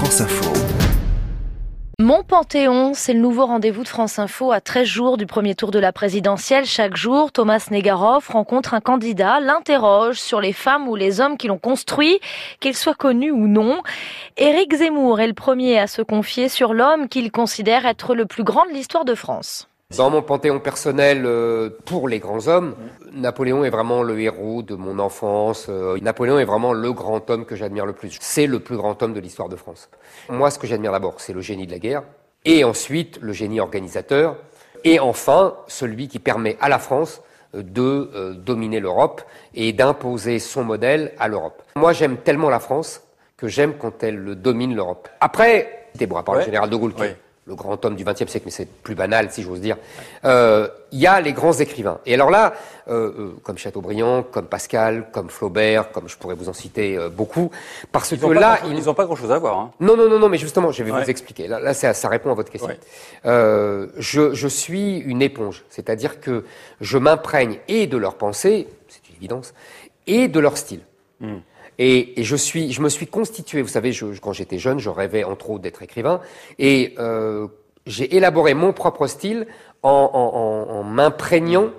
France Info. Mon Panthéon, c'est le nouveau rendez-vous de France Info à 13 jours du premier tour de la présidentielle. Chaque jour, Thomas Negaroff rencontre un candidat, l'interroge sur les femmes ou les hommes qui l'ont construit, qu'ils soient connus ou non. Éric Zemmour est le premier à se confier sur l'homme qu'il considère être le plus grand de l'histoire de France. Dans mon panthéon personnel, euh, pour les grands hommes, Napoléon est vraiment le héros de mon enfance. Euh, Napoléon est vraiment le grand homme que j'admire le plus. C'est le plus grand homme de l'histoire de France. Moi, ce que j'admire d'abord, c'est le génie de la guerre, et ensuite le génie organisateur, et enfin celui qui permet à la France euh, de dominer l'Europe et d'imposer son modèle à l'Europe. Moi, j'aime tellement la France que j'aime quand elle domine l'Europe. Après, c'était bon, à part le général de Gaulle, le grand homme du XXe siècle, mais c'est plus banal si j'ose dire. Euh, il y a les grands écrivains. Et alors là, euh, euh, comme Chateaubriand, comme Pascal, comme Flaubert, comme je pourrais vous en citer beaucoup, parce que là, ils n'ont pas grand-chose à voir. Hein. Non, non, non, non, mais justement, je vais vous expliquer. Là, là ça, répond à votre question. Je, je, suis une éponge, c'est-à-dire que je m'imprègne et de leur pensée, c'est une évidence, et de leur style. Hmm. Et, je, suis, je me suis constitué, vous savez, je, quand j'étais jeune, je rêvais entre autres d'être écrivain, et euh, j'ai élaboré mon propre style en, en, en m'imprégnant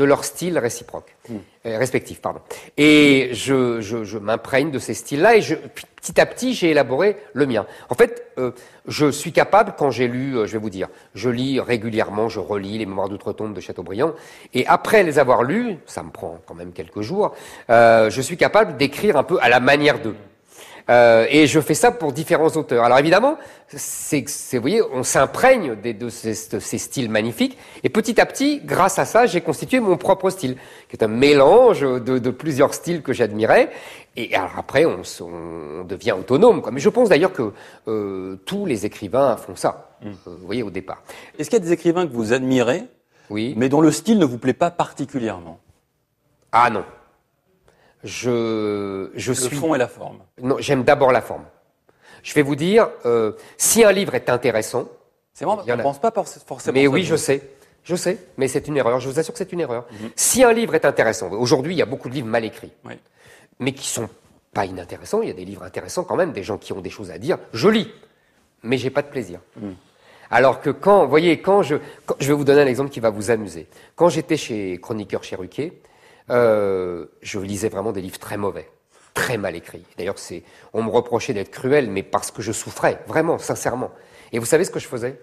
de leur style réciproque, euh, respectif, pardon. Et je, je, je m'imprègne de ces styles-là et je, petit à petit, j'ai élaboré le mien. En fait, euh, je suis capable, quand j'ai lu, euh, je vais vous dire, je lis régulièrement, je relis les Mémoires d'outre-tombe de Chateaubriand, et après les avoir lus, ça me prend quand même quelques jours, je suis capable d'écrire un peu à la manière d'eux. Euh, et je fais ça pour différents auteurs. Alors évidemment, c'est, vous voyez, on s'imprègne de, ces, ces, styles magnifiques. Et petit à petit, grâce à ça, j'ai constitué mon propre style, qui est un mélange de, de plusieurs styles que j'admirais. Et alors après, on, on, devient autonome. Quoi. Mais je pense d'ailleurs que euh, tous les écrivains font ça. Mmh. Euh, vous voyez, au départ. Est-ce qu'il y a des écrivains que vous admirez, oui. mais dont le style ne vous plaît pas particulièrement? Ah non je, je suis. Le fond et la forme. Non, j'aime d'abord la forme. Je vais vous dire, euh, si un livre est intéressant. C'est vrai, on ne pense pas forcément. Mais oui, je sais. Je sais, mais c'est une erreur. Je vous assure que c'est une erreur. Mhm. Si un livre est intéressant, aujourd'hui, il y a beaucoup de livres mal écrits, oui. mais qui sont pas inintéressants. Il y a des livres intéressants quand même, des gens qui ont des choses à dire. Je lis, mais j'ai pas de plaisir. Mhm. Alors que quand, vous voyez, quand je, je vais vous donner un exemple qui va vous amuser. Quand j'étais chez Chroniqueur chez Ruquier, euh, je lisais vraiment des livres très mauvais, très mal écrits. D'ailleurs, c'est, on me reprochait d'être cruel, mais parce que je souffrais, vraiment, sincèrement. Et vous savez ce que je faisais?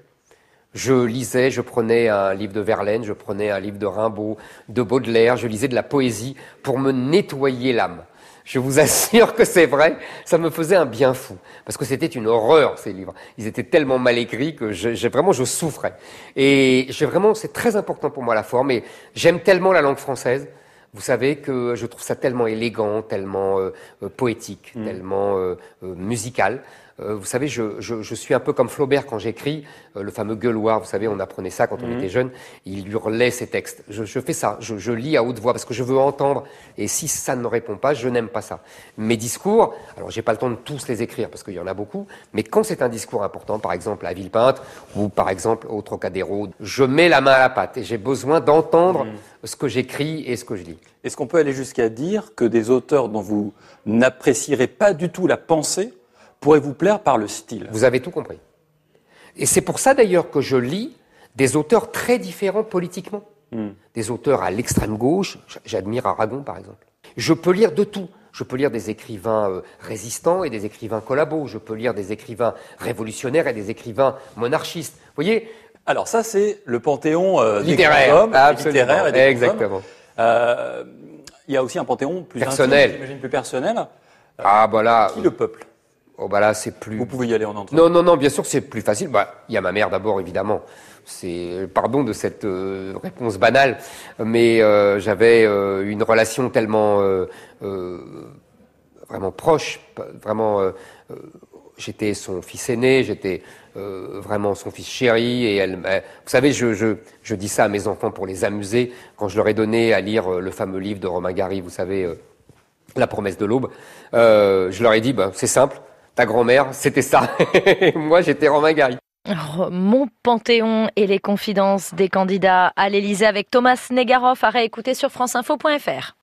Je lisais, je prenais un livre de Verlaine, je prenais un livre de Rimbaud, de Baudelaire, je lisais de la poésie pour me nettoyer l'âme. Je vous assure que c'est vrai, ça me faisait un bien fou, parce que c'était une horreur ces livres. Ils étaient tellement mal écrits que j'ai vraiment je souffrais. Et j'ai vraiment, c'est très important pour moi la forme. Et j'aime tellement la langue française vous savez que je trouve ça tellement élégant, tellement euh, euh, poétique, mm. tellement euh, musical. vous savez, je, je, je, suis un peu comme Flaubert quand j'écris, le fameux gueuloir, vous savez, on apprenait ça quand on mm. était jeune, il hurlait ses textes. Je, je fais ça, je, je, lis à haute voix parce que je veux entendre, et si ça ne répond pas, je n'aime pas ça. Mes discours, alors j'ai pas le temps de tous les écrire parce qu'il y en a beaucoup, mais quand c'est un discours important, par exemple à Villepinte, ou par exemple au Trocadéro, je mets la main à la pâte et j'ai besoin d'entendre mm ce que j'écris et ce que je lis. Est-ce qu'on peut aller jusqu'à dire que des auteurs dont vous n'apprécierez pas du tout la pensée pourraient vous plaire par le style? Vous avez tout compris. Et c'est pour ça d'ailleurs que je lis des auteurs très différents politiquement. Hmm. Des auteurs à l'extrême gauche, j'admire Aragon par exemple. Je peux lire de tout. Je peux lire des écrivains euh, résistants et des écrivains collabos. Je peux lire des écrivains révolutionnaires et des écrivains monarchistes. Vous voyez, alors ça, c'est le panthéon euh, littéraire, hommes, littéraire et Exactement. Euh, il y a aussi un panthéon plus personnel, plus personnel. Euh, ah bah Qui le peuple Oh bah là, c'est plus. Vous pouvez y aller en entrée. Non, non, non. Bien sûr, c'est plus facile. Bah, il y a ma mère d'abord, évidemment. C'est pardon de cette euh, réponse banale, mais euh, j'avais une relation tellement vraiment proche, vraiment j'étais son fils aîné, j'étais euh, vraiment son fils chéri. Et vous savez, je, dis ça à mes enfants pour les amuser. Quand je leur ai donné à lire euh, le fameux livre de Romain Gary, vous savez, euh, La promesse de l'aube, je leur ai dit, ben, c'est simple, ta grand-mère, c'était ça. Moi, j'étais Romain Gary. Mon Panthéon et les confidences des candidats à l'Élysée avec Thomas Negaroff à réécouter sur franceinfo.fr.